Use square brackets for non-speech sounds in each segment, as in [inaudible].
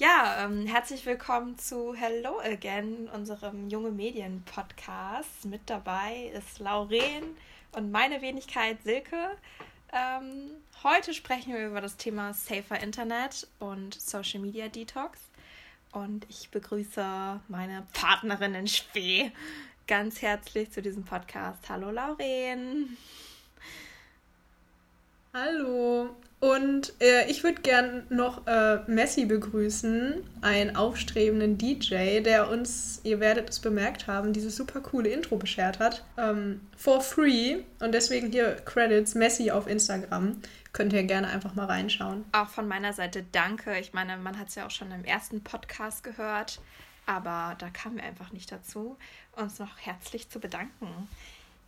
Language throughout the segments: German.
Ja, ähm, herzlich willkommen zu Hello Again, unserem junge Medien Podcast. Mit dabei ist Lauren und meine Wenigkeit Silke. Ähm, heute sprechen wir über das Thema Safer Internet und Social Media Detox. Und ich begrüße meine Partnerin in Spee ganz herzlich zu diesem Podcast. Hallo Lauren. Hallo. Und äh, ich würde gern noch äh, Messi begrüßen, einen aufstrebenden DJ, der uns, ihr werdet es bemerkt haben, dieses super coole Intro beschert hat. Ähm, for free. Und deswegen hier Credits Messi auf Instagram. Könnt ihr gerne einfach mal reinschauen. Auch von meiner Seite danke. Ich meine, man hat es ja auch schon im ersten Podcast gehört, aber da kamen wir einfach nicht dazu, uns noch herzlich zu bedanken.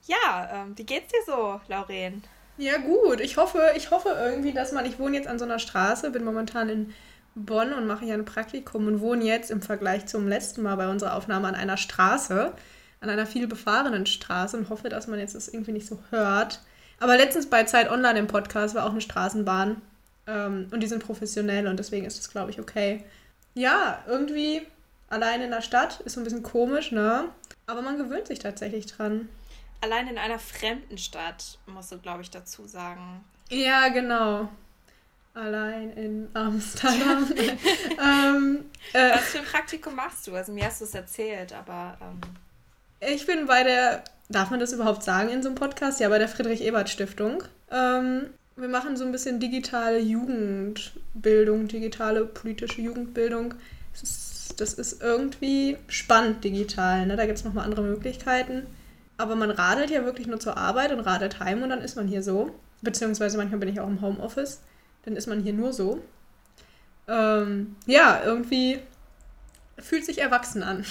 Ja, ähm, wie geht's dir so, Lauren? Ja, gut. Ich hoffe, ich hoffe irgendwie, dass man. Ich wohne jetzt an so einer Straße, bin momentan in Bonn und mache hier ein Praktikum und wohne jetzt im Vergleich zum letzten Mal bei unserer Aufnahme an einer Straße, an einer viel befahrenen Straße und hoffe, dass man jetzt das irgendwie nicht so hört. Aber letztens bei Zeit Online im Podcast war auch eine Straßenbahn ähm, und die sind professionell und deswegen ist das, glaube ich, okay. Ja, irgendwie allein in der Stadt ist so ein bisschen komisch, ne? Aber man gewöhnt sich tatsächlich dran allein in einer fremden Stadt, musst du, glaube ich, dazu sagen. Ja, genau. Allein in Amsterdam. [laughs] [laughs] ähm, äh, Was für ein Praktikum machst du? Also mir hast du es erzählt, aber. Ähm ich bin bei der, darf man das überhaupt sagen in so einem Podcast? Ja, bei der Friedrich-Ebert-Stiftung. Ähm, wir machen so ein bisschen digitale Jugendbildung, digitale politische Jugendbildung. Das ist, das ist irgendwie spannend digital. Ne? Da gibt es nochmal andere Möglichkeiten. Aber man radelt ja wirklich nur zur Arbeit und radelt heim und dann ist man hier so. Beziehungsweise manchmal bin ich auch im Homeoffice. Dann ist man hier nur so. Ähm, ja, irgendwie fühlt sich erwachsen an.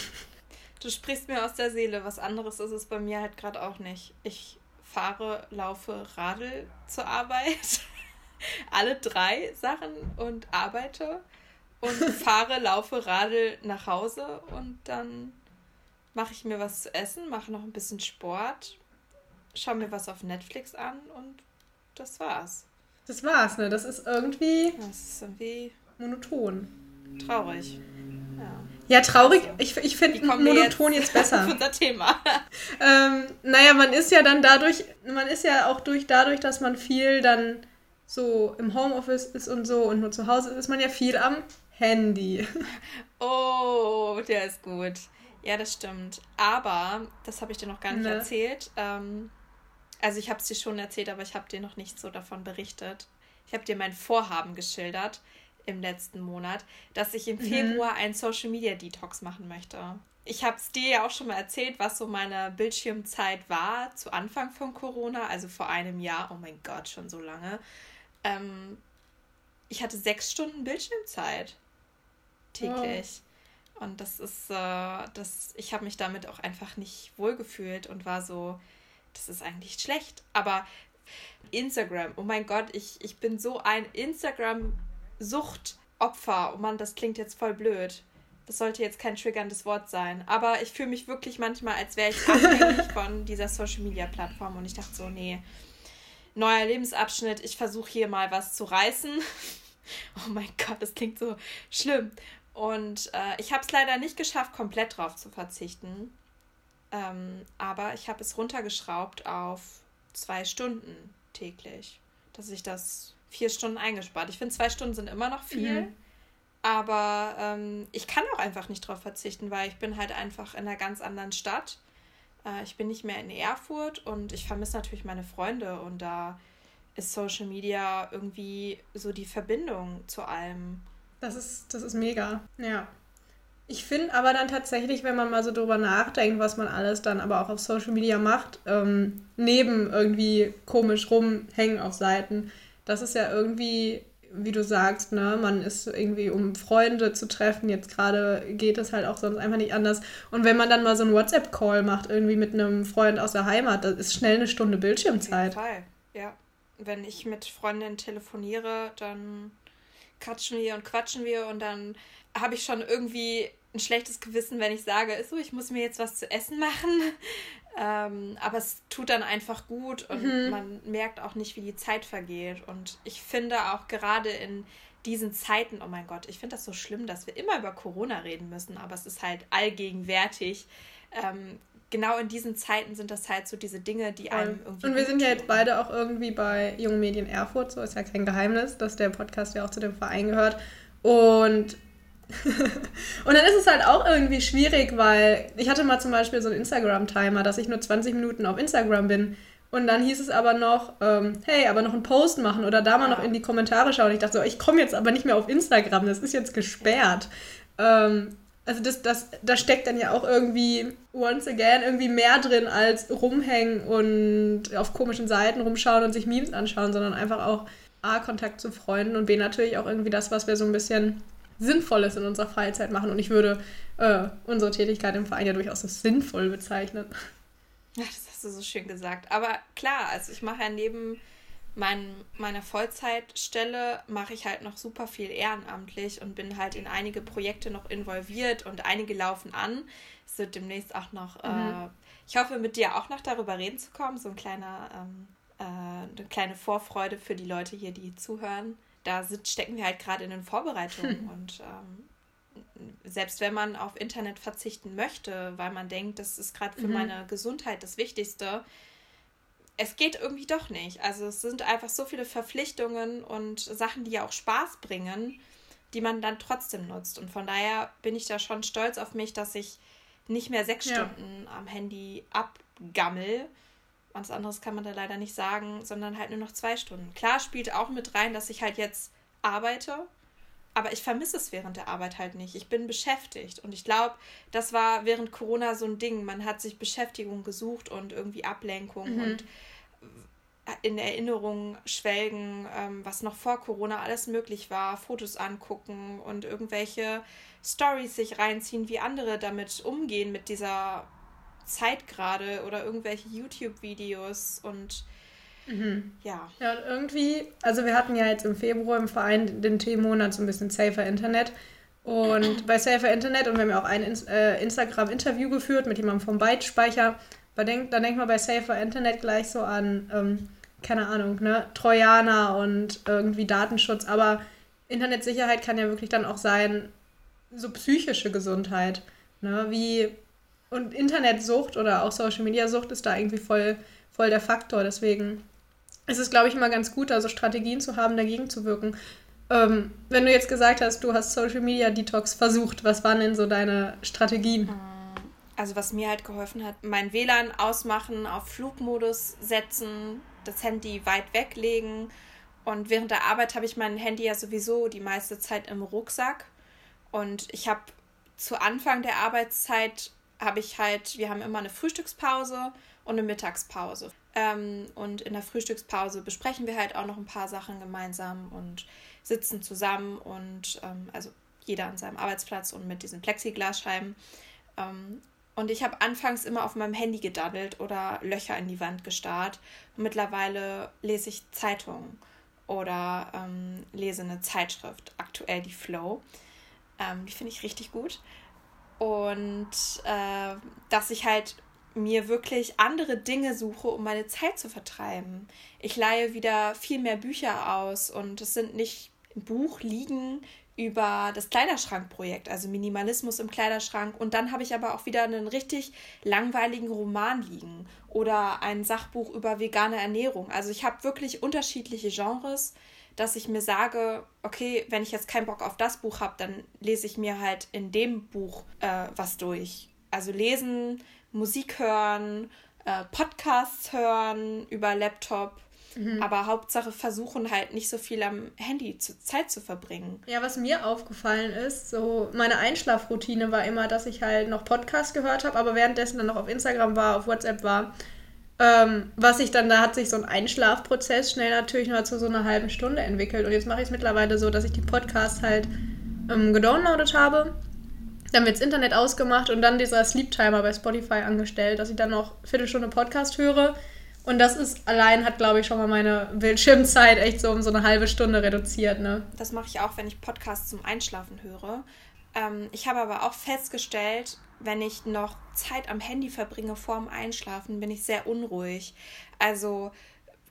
Du sprichst mir aus der Seele. Was anderes ist es bei mir halt gerade auch nicht. Ich fahre, laufe, radel zur Arbeit. [laughs] Alle drei Sachen und arbeite. Und [laughs] fahre, laufe, radel nach Hause und dann mache ich mir was zu essen, mache noch ein bisschen Sport, schaue mir was auf Netflix an und das war's. Das war's, ne? Das ist irgendwie. Das ist irgendwie. Monoton. Traurig. Ja. Ja, traurig. Also, ich ich finde monoton jetzt, jetzt besser. [laughs] unser Thema. ähm, naja, man ist ja dann dadurch, man ist ja auch durch dadurch, dass man viel dann so im Homeoffice ist und so und nur zu Hause ist, ist man ja viel am Handy. Oh, der ist gut. Ja, das stimmt. Aber, das habe ich dir noch gar nicht ne. erzählt. Ähm, also ich habe es dir schon erzählt, aber ich habe dir noch nicht so davon berichtet. Ich habe dir mein Vorhaben geschildert im letzten Monat, dass ich im mhm. Februar einen Social Media Detox machen möchte. Ich habe es dir ja auch schon mal erzählt, was so meine Bildschirmzeit war zu Anfang von Corona, also vor einem Jahr. Oh mein Gott, schon so lange. Ähm, ich hatte sechs Stunden Bildschirmzeit täglich. Und das ist, äh, das, ich habe mich damit auch einfach nicht wohlgefühlt und war so, das ist eigentlich schlecht. Aber Instagram, oh mein Gott, ich, ich bin so ein Instagram-Suchtopfer. Oh Mann, das klingt jetzt voll blöd. Das sollte jetzt kein triggerndes Wort sein. Aber ich fühle mich wirklich manchmal, als wäre ich abhängig [laughs] von dieser Social-Media-Plattform. Und ich dachte so, nee, neuer Lebensabschnitt, ich versuche hier mal was zu reißen. [laughs] Oh mein Gott, das klingt so schlimm. Und äh, ich habe es leider nicht geschafft, komplett drauf zu verzichten. Ähm, aber ich habe es runtergeschraubt auf zwei Stunden täglich. Dass ich das vier Stunden eingespart. Ich finde, zwei Stunden sind immer noch viel. Mhm. Aber ähm, ich kann auch einfach nicht drauf verzichten, weil ich bin halt einfach in einer ganz anderen Stadt. Äh, ich bin nicht mehr in Erfurt und ich vermisse natürlich meine Freunde und da ist Social Media irgendwie so die Verbindung zu allem. Das ist, das ist mega, ja. Ich finde aber dann tatsächlich, wenn man mal so drüber nachdenkt, was man alles dann aber auch auf Social Media macht, ähm, neben irgendwie komisch rumhängen auf Seiten, das ist ja irgendwie, wie du sagst, ne, man ist irgendwie, um Freunde zu treffen, jetzt gerade geht es halt auch sonst einfach nicht anders. Und wenn man dann mal so einen WhatsApp-Call macht, irgendwie mit einem Freund aus der Heimat, das ist schnell eine Stunde Bildschirmzeit. Auf jeden Fall, ja. Wenn ich mit Freundinnen telefoniere, dann quatschen wir und quatschen wir und dann habe ich schon irgendwie ein schlechtes Gewissen, wenn ich sage, so, ich muss mir jetzt was zu essen machen. [laughs] Ähm, aber es tut dann einfach gut und mhm. man merkt auch nicht, wie die Zeit vergeht. Und ich finde auch gerade in diesen Zeiten, oh mein Gott, ich finde das so schlimm, dass wir immer über Corona reden müssen, aber es ist halt allgegenwärtig. Ähm, genau in diesen Zeiten sind das halt so diese Dinge, die einem irgendwie. Und wir sind ja jetzt beide auch irgendwie bei Jungen Medien Erfurt, so ist ja kein Geheimnis, dass der Podcast ja auch zu dem Verein gehört. Und [laughs] und dann ist es halt auch irgendwie schwierig, weil ich hatte mal zum Beispiel so einen Instagram-Timer, dass ich nur 20 Minuten auf Instagram bin. Und dann hieß es aber noch, ähm, hey, aber noch einen Post machen oder da mal noch in die Kommentare schauen. Ich dachte so, ich komme jetzt aber nicht mehr auf Instagram, das ist jetzt gesperrt. Ähm, also das, das, da steckt dann ja auch irgendwie, once again, irgendwie mehr drin als rumhängen und auf komischen Seiten rumschauen und sich Memes anschauen, sondern einfach auch A, Kontakt zu Freunden und B, natürlich auch irgendwie das, was wir so ein bisschen Sinnvolles in unserer Freizeit machen. Und ich würde äh, unsere Tätigkeit im Verein ja durchaus als sinnvoll bezeichnen. Ja, das hast du so schön gesagt. Aber klar, also ich mache ja neben mein, meiner Vollzeitstelle mache ich halt noch super viel ehrenamtlich und bin halt in einige Projekte noch involviert und einige laufen an. Es wird demnächst auch noch, mhm. äh, ich hoffe, mit dir auch noch darüber reden zu kommen. So ein kleiner, ähm, äh, eine kleine Vorfreude für die Leute hier, die zuhören da sind, stecken wir halt gerade in den Vorbereitungen hm. [laughs] und ähm, selbst wenn man auf Internet verzichten möchte, weil man denkt, das ist gerade für mhm. meine Gesundheit das Wichtigste, es geht irgendwie doch nicht. Also es sind einfach so viele Verpflichtungen und Sachen, die ja auch Spaß bringen, die man dann trotzdem nutzt. Und von daher bin ich da schon stolz auf mich, dass ich nicht mehr sechs ja. Stunden am Handy abgammel, was anderes kann man da leider nicht sagen, sondern halt nur noch zwei Stunden. Klar spielt auch mit rein, dass ich halt jetzt arbeite, aber ich vermisse es während der Arbeit halt nicht. Ich bin beschäftigt und ich glaube, das war während Corona so ein Ding. Man hat sich Beschäftigung gesucht und irgendwie Ablenkung mhm. und in Erinnerung schwelgen, ähm, was noch vor Corona alles möglich war, Fotos angucken und irgendwelche Stories sich reinziehen, wie andere damit umgehen mit dieser Zeit gerade oder irgendwelche YouTube-Videos und mhm. ja. Ja, und irgendwie, also wir hatten ja jetzt im Februar im Verein den Themenmonat so ein bisschen Safer Internet. Und bei Safer Internet, und wir haben ja auch ein äh, Instagram-Interview geführt mit jemandem vom Byte-Speicher, da denkt, da denkt man bei Safer Internet gleich so an, ähm, keine Ahnung, ne, Trojaner und irgendwie Datenschutz, aber Internetsicherheit kann ja wirklich dann auch sein, so psychische Gesundheit. Ne? Wie und Internetsucht oder auch Social Media Sucht ist da irgendwie voll, voll der Faktor. Deswegen ist es, glaube ich, immer ganz gut, also Strategien zu haben, dagegen zu wirken. Ähm, wenn du jetzt gesagt hast, du hast Social Media Detox versucht, was waren denn so deine Strategien? Also was mir halt geholfen hat, mein WLAN ausmachen, auf Flugmodus setzen, das Handy weit weglegen. Und während der Arbeit habe ich mein Handy ja sowieso die meiste Zeit im Rucksack. Und ich habe zu Anfang der Arbeitszeit habe ich halt, wir haben immer eine Frühstückspause und eine Mittagspause. Ähm, und in der Frühstückspause besprechen wir halt auch noch ein paar Sachen gemeinsam und sitzen zusammen und ähm, also jeder an seinem Arbeitsplatz und mit diesen Plexiglasscheiben. Ähm, und ich habe anfangs immer auf meinem Handy gedaddelt oder Löcher in die Wand gestarrt. Mittlerweile lese ich Zeitungen oder ähm, lese eine Zeitschrift, aktuell die Flow. Ähm, die finde ich richtig gut und äh, dass ich halt mir wirklich andere Dinge suche, um meine Zeit zu vertreiben. Ich leihe wieder viel mehr Bücher aus und es sind nicht Buch liegen über das Kleiderschrankprojekt, also Minimalismus im Kleiderschrank. Und dann habe ich aber auch wieder einen richtig langweiligen Roman liegen oder ein Sachbuch über vegane Ernährung. Also ich habe wirklich unterschiedliche Genres dass ich mir sage, okay, wenn ich jetzt keinen Bock auf das Buch habe, dann lese ich mir halt in dem Buch äh, was durch. Also lesen, Musik hören, äh, Podcasts hören über Laptop. Mhm. Aber Hauptsache versuchen halt nicht so viel am Handy zu, Zeit zu verbringen. Ja, was mir aufgefallen ist, so meine Einschlafroutine war immer, dass ich halt noch Podcasts gehört habe, aber währenddessen dann noch auf Instagram war, auf WhatsApp war ähm, was ich dann, da hat sich so ein Einschlafprozess schnell natürlich nur zu so einer halben Stunde entwickelt. Und jetzt mache ich es mittlerweile so, dass ich die Podcasts halt ähm, gedownloadet habe. Dann wird das Internet ausgemacht und dann dieser Sleep Timer bei Spotify angestellt, dass ich dann noch eine Viertelstunde Podcast höre. Und das ist allein, hat glaube ich schon mal meine Bildschirmzeit echt so um so eine halbe Stunde reduziert. Ne? Das mache ich auch, wenn ich Podcasts zum Einschlafen höre. Ähm, ich habe aber auch festgestellt, wenn ich noch Zeit am Handy verbringe vorm Einschlafen, bin ich sehr unruhig. Also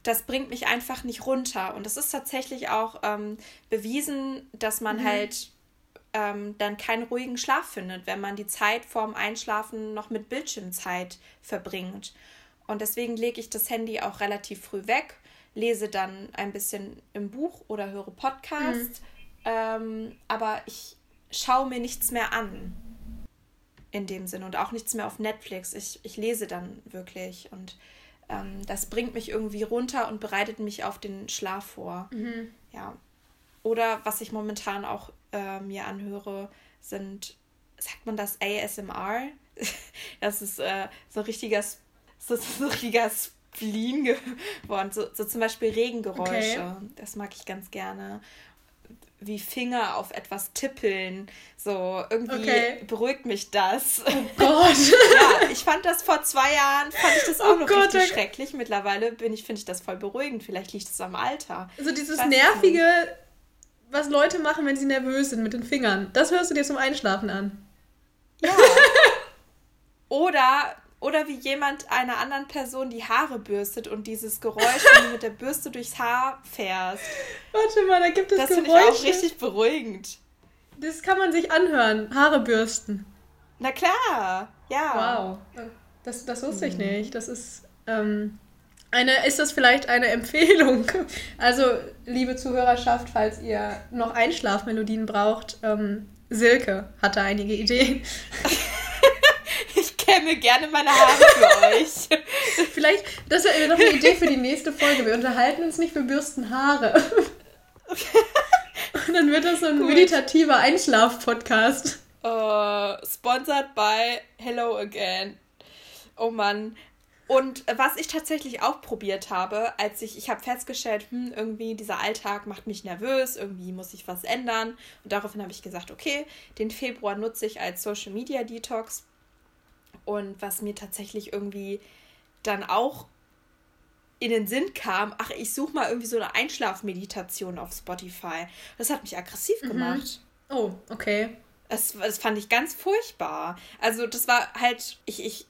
das bringt mich einfach nicht runter. Und es ist tatsächlich auch ähm, bewiesen, dass man mhm. halt ähm, dann keinen ruhigen Schlaf findet, wenn man die Zeit vorm Einschlafen noch mit Bildschirmzeit verbringt. Und deswegen lege ich das Handy auch relativ früh weg, lese dann ein bisschen im Buch oder höre Podcast. Mhm. Ähm, aber ich schaue mir nichts mehr an in dem Sinn und auch nichts mehr auf Netflix. Ich, ich lese dann wirklich und ähm, das bringt mich irgendwie runter und bereitet mich auf den Schlaf vor. Mhm. Ja. Oder was ich momentan auch äh, mir anhöre, sind, sagt man das ASMR? [laughs] das ist äh, so richtiger, so, so richtiger Spleen geworden. So, so zum Beispiel Regengeräusche. Okay. Das mag ich ganz gerne wie Finger auf etwas tippeln. So, irgendwie okay. beruhigt mich das. Oh [laughs] Gott. ja, ich fand das vor zwei Jahren, fand ich das auch oh noch Gott, richtig schrecklich. Mittlerweile bin ich, finde ich das voll beruhigend. Vielleicht liegt es am Alter. Also dieses nervige, was Leute machen, wenn sie nervös sind mit den Fingern. Das hörst du dir zum Einschlafen an. Ja. [laughs] Oder oder wie jemand einer anderen Person die Haare bürstet und dieses Geräusch, wenn du mit der Bürste durchs Haar fährst. Warte mal, da gibt es das Geräusche. Das finde ich auch richtig beruhigend. Das kann man sich anhören. Haare bürsten. Na klar, ja. Wow. Das, das wusste ich nicht. Das ist. Ähm, eine, ist das vielleicht eine Empfehlung? [laughs] Also, liebe Zuhörerschaft, falls ihr noch Einschlafmelodien braucht, ähm, Silke hatte einige Ideen. [laughs] kämme gerne meine Haare für euch. [laughs] Vielleicht, das wäre noch eine Idee für die nächste Folge. Wir unterhalten uns nicht, wir bürsten Haare. Und dann wird das so ein Gut. meditativer Einschlaf-Podcast. Uh, sponsored by Hello Again. Oh Mann. Und was ich tatsächlich auch probiert habe, als ich, ich habe festgestellt, hm, irgendwie dieser Alltag macht mich nervös, irgendwie muss ich was ändern. Und daraufhin habe ich gesagt, okay, den Februar nutze ich als Social Media Detox. Und was mir tatsächlich irgendwie dann auch in den Sinn kam, ach, ich suche mal irgendwie so eine Einschlafmeditation auf Spotify. Das hat mich aggressiv mhm. gemacht. Oh, okay. Das, das fand ich ganz furchtbar. Also das war halt, ich, ich,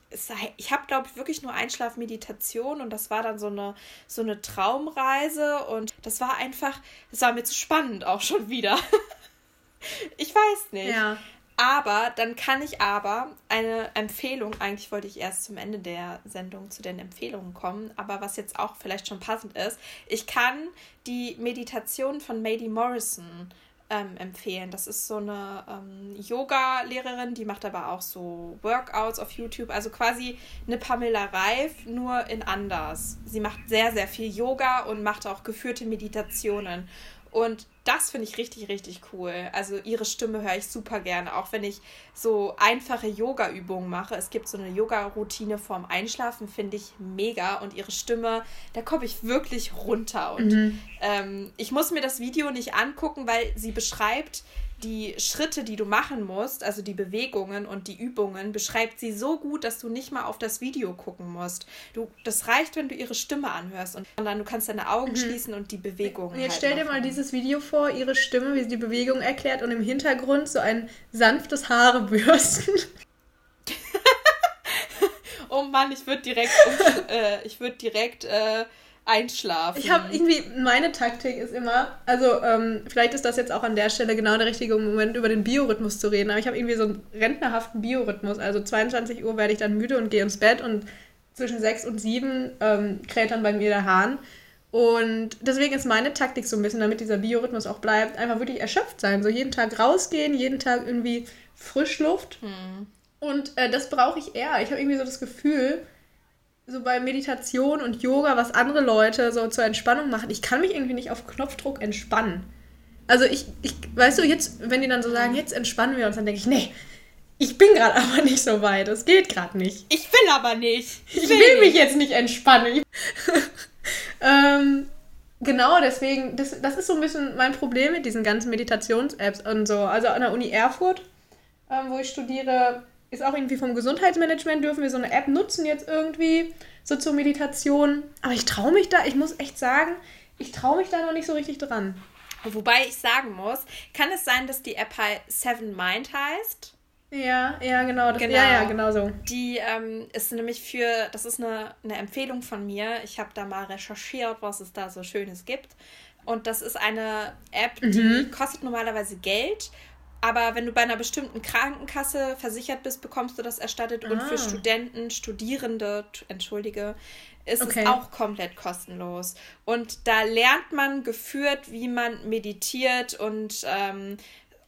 ich habe, glaube ich, wirklich nur Einschlafmeditation und das war dann so eine, so eine Traumreise und das war einfach, das war mir zu spannend auch schon wieder. [laughs] ich weiß nicht. Ja. Aber dann kann ich aber eine Empfehlung, eigentlich wollte ich erst zum Ende der Sendung zu den Empfehlungen kommen, aber was jetzt auch vielleicht schon passend ist, ich kann die Meditation von Mady Morrison ähm, empfehlen. Das ist so eine ähm, Yoga-Lehrerin, die macht aber auch so Workouts auf YouTube, also quasi eine Pamela Reif, nur in anders. Sie macht sehr, sehr viel Yoga und macht auch geführte Meditationen. Und das finde ich richtig, richtig cool. Also ihre Stimme höre ich super gerne, auch wenn ich so einfache Yoga-Übungen mache. Es gibt so eine Yoga-Routine vorm Einschlafen, finde ich mega. Und ihre Stimme, da komme ich wirklich runter. Und mhm. ähm, ich muss mir das Video nicht angucken, weil sie beschreibt, die Schritte, die du machen musst, also die Bewegungen und die Übungen, beschreibt sie so gut, dass du nicht mal auf das Video gucken musst. Du, das reicht, wenn du ihre Stimme anhörst und dann du kannst deine Augen mhm. schließen und die Bewegungen. Und jetzt halt stell dir mal dieses Video vor, ihre Stimme, wie sie die Bewegung erklärt und im Hintergrund so ein sanftes Haarebürsten. [laughs] oh Mann, ich würde direkt, äh, ich würde direkt äh, einschlafen. Ich habe irgendwie, meine Taktik ist immer, also ähm, vielleicht ist das jetzt auch an der Stelle genau der richtige Moment, über den Biorhythmus zu reden, aber ich habe irgendwie so einen rentnerhaften Biorhythmus. Also 22 Uhr werde ich dann müde und gehe ins Bett und zwischen 6 und 7 ähm, kräht dann bei mir der Hahn. Und deswegen ist meine Taktik so ein bisschen, damit dieser Biorhythmus auch bleibt, einfach wirklich erschöpft sein. So jeden Tag rausgehen, jeden Tag irgendwie Frischluft. Hm. Und äh, das brauche ich eher. Ich habe irgendwie so das Gefühl, so bei Meditation und Yoga, was andere Leute so zur Entspannung machen, ich kann mich irgendwie nicht auf Knopfdruck entspannen. Also ich, ich weißt du, jetzt, wenn die dann so sagen, jetzt entspannen wir uns, dann denke ich, nee, ich bin gerade [laughs] aber nicht so weit. Das geht gerade nicht. Ich will aber nicht. Ich, ich will, will mich jetzt nicht entspannen. [laughs] ähm, genau, deswegen, das, das ist so ein bisschen mein Problem mit diesen ganzen Meditations-Apps und so. Also an der Uni Erfurt, ähm, wo ich studiere, ist auch irgendwie vom Gesundheitsmanagement, dürfen wir so eine App nutzen jetzt irgendwie, so zur Meditation. Aber ich traue mich da, ich muss echt sagen, ich traue mich da noch nicht so richtig dran. Wobei ich sagen muss, kann es sein, dass die App halt Seven Mind heißt? Ja, ja, genau. Das, genau. Ja, ja, genau so. Die ähm, ist nämlich für, das ist eine, eine Empfehlung von mir. Ich habe da mal recherchiert, was es da so Schönes gibt. Und das ist eine App, die mhm. kostet normalerweise Geld. Aber wenn du bei einer bestimmten Krankenkasse versichert bist, bekommst du das erstattet. Ah. Und für ah. Studenten, Studierende, entschuldige, ist okay. es auch komplett kostenlos. Und da lernt man geführt, wie man meditiert und ähm,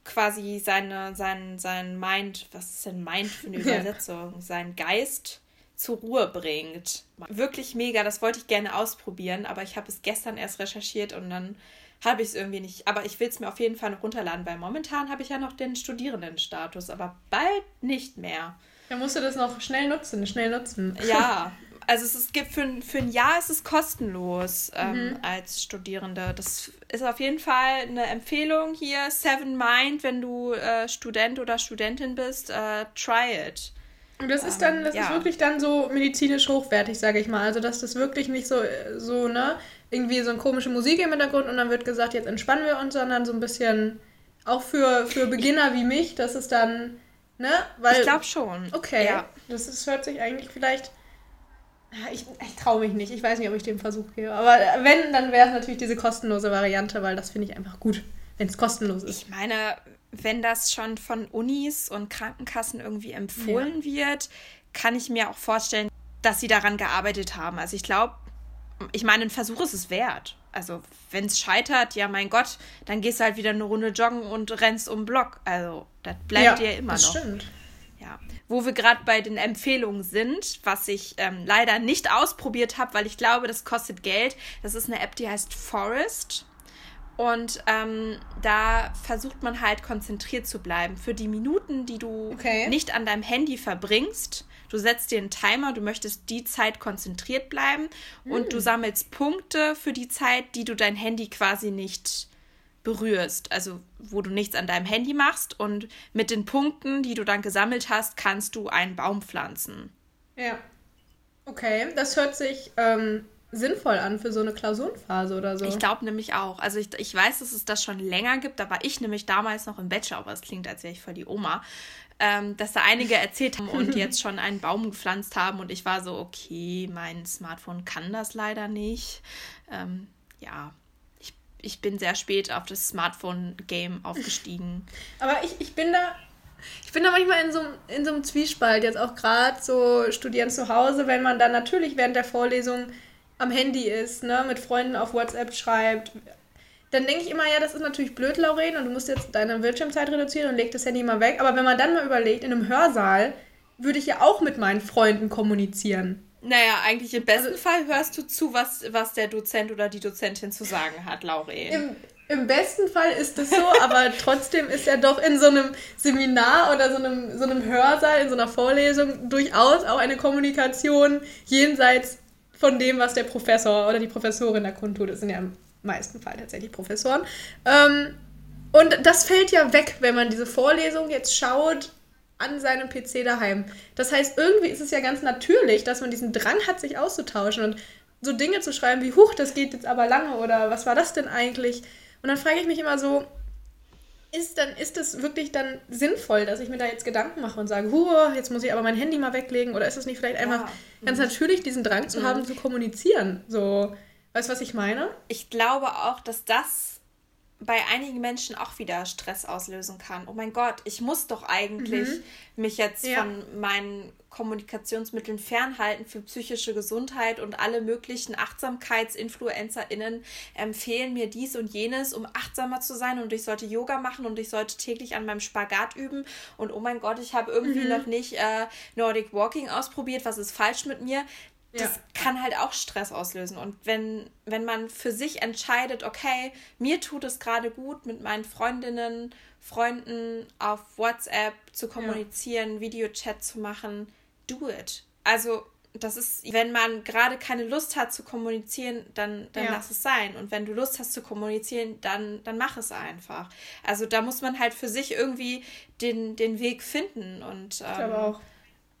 quasi seine, sein, sein Mind, was ist denn Mind für eine [laughs] Übersetzung? Sein Geist zur Ruhe bringt. Wirklich mega, das wollte ich gerne ausprobieren, aber ich habe es gestern erst recherchiert und dann habe ich es irgendwie nicht. Aber ich will es mir auf jeden Fall noch runterladen, weil momentan habe ich ja noch den Studierendenstatus, aber bald nicht mehr. Dann musst du das noch schnell nutzen, schnell nutzen. Ja, [laughs] also es, es gibt für, für ein Jahr ist es kostenlos ähm, mhm. als Studierende. Das ist auf jeden Fall eine Empfehlung hier. Seven Mind, wenn du äh, Student oder Studentin bist, äh, try it. Und das ist dann, das ja. ist wirklich dann so medizinisch hochwertig, sage ich mal. Also dass das wirklich nicht so, so, ne, irgendwie so eine komische Musik im Hintergrund und dann wird gesagt, jetzt entspannen wir uns, sondern so ein bisschen auch für, für Beginner wie mich, dass es dann, ne? Weil, ich glaube schon. Okay. Ja. Das ist, hört sich eigentlich vielleicht ich, ich traue mich nicht. Ich weiß nicht, ob ich den Versuch gehe. Aber wenn, dann wäre es natürlich diese kostenlose Variante, weil das finde ich einfach gut, wenn es kostenlos ist. Ich meine, wenn das schon von Unis und Krankenkassen irgendwie empfohlen ja. wird, kann ich mir auch vorstellen, dass sie daran gearbeitet haben. Also ich glaube, ich meine, ein Versuch ist es wert. Also wenn es scheitert, ja mein Gott, dann gehst du halt wieder eine Runde joggen und rennst um den Block. Also das bleibt ja, dir immer das noch. Stimmt. Ja wo wir gerade bei den Empfehlungen sind, was ich ähm, leider nicht ausprobiert habe, weil ich glaube, das kostet Geld. Das ist eine App, die heißt Forest. Und ähm, da versucht man halt konzentriert zu bleiben. Für die Minuten, die du okay. nicht an deinem Handy verbringst, du setzt dir einen Timer, du möchtest die Zeit konzentriert bleiben hm. und du hm. sammelst Punkte für die Zeit, die du dein Handy quasi nicht berührst, also wo du nichts an deinem Handy machst und mit den Punkten, die du dann gesammelt hast, kannst du einen Baum pflanzen. Ja. Okay, das hört sich ähm, sinnvoll an für so eine Klausurenphase oder so. Ich glaube nämlich auch. Also ich, ich weiß, dass es das schon länger gibt, da war ich nämlich damals noch im Bachelor, aber es klingt, als wäre ich voll die Oma. Ähm, dass da einige erzählt haben und [laughs] jetzt schon einen Baum gepflanzt haben und ich war so, okay, mein Smartphone kann das leider nicht. Ähm, ja, ich bin sehr spät auf das Smartphone-Game aufgestiegen. [laughs] Aber ich, ich bin da. Ich bin da manchmal in so, in so einem Zwiespalt, jetzt auch gerade so studieren zu Hause, wenn man dann natürlich während der Vorlesung am Handy ist, ne, mit Freunden auf WhatsApp schreibt. Dann denke ich immer, ja, das ist natürlich blöd, Lauren, und du musst jetzt deine Bildschirmzeit reduzieren und leg das Handy mal weg. Aber wenn man dann mal überlegt, in einem Hörsaal würde ich ja auch mit meinen Freunden kommunizieren. Naja, eigentlich im besten also, Fall hörst du zu, was, was der Dozent oder die Dozentin zu sagen hat, Laure. Im, Im besten Fall ist es so, aber [laughs] trotzdem ist ja doch in so einem Seminar oder so einem, so einem Hörsaal, in so einer Vorlesung durchaus auch eine Kommunikation jenseits von dem, was der Professor oder die Professorin da kundtut. Das sind ja im meisten Fall tatsächlich Professoren. Ähm, und das fällt ja weg, wenn man diese Vorlesung jetzt schaut an seinem PC daheim. Das heißt, irgendwie ist es ja ganz natürlich, dass man diesen Drang hat, sich auszutauschen und so Dinge zu schreiben wie, huch, das geht jetzt aber lange oder was war das denn eigentlich? Und dann frage ich mich immer so, ist dann ist es wirklich dann sinnvoll, dass ich mir da jetzt Gedanken mache und sage, huh, jetzt muss ich aber mein Handy mal weglegen oder ist es nicht vielleicht einfach ja. ganz natürlich diesen Drang zu mhm. haben zu kommunizieren? So, weißt du, was ich meine? Ich glaube auch, dass das bei einigen Menschen auch wieder Stress auslösen kann. Oh mein Gott, ich muss doch eigentlich mhm. mich jetzt ja. von meinen Kommunikationsmitteln fernhalten für psychische Gesundheit und alle möglichen AchtsamkeitsinfluencerInnen empfehlen mir dies und jenes, um achtsamer zu sein und ich sollte Yoga machen und ich sollte täglich an meinem Spagat üben und oh mein Gott, ich habe irgendwie mhm. noch nicht äh, Nordic Walking ausprobiert, was ist falsch mit mir? Das ja. kann halt auch Stress auslösen. Und wenn, wenn man für sich entscheidet, okay, mir tut es gerade gut, mit meinen Freundinnen, Freunden auf WhatsApp zu kommunizieren, ja. Videochat zu machen, do it. Also, das ist, wenn man gerade keine Lust hat zu kommunizieren, dann, dann ja. lass es sein. Und wenn du Lust hast zu kommunizieren, dann, dann mach es einfach. Also da muss man halt für sich irgendwie den, den Weg finden. Und ähm, ich glaube auch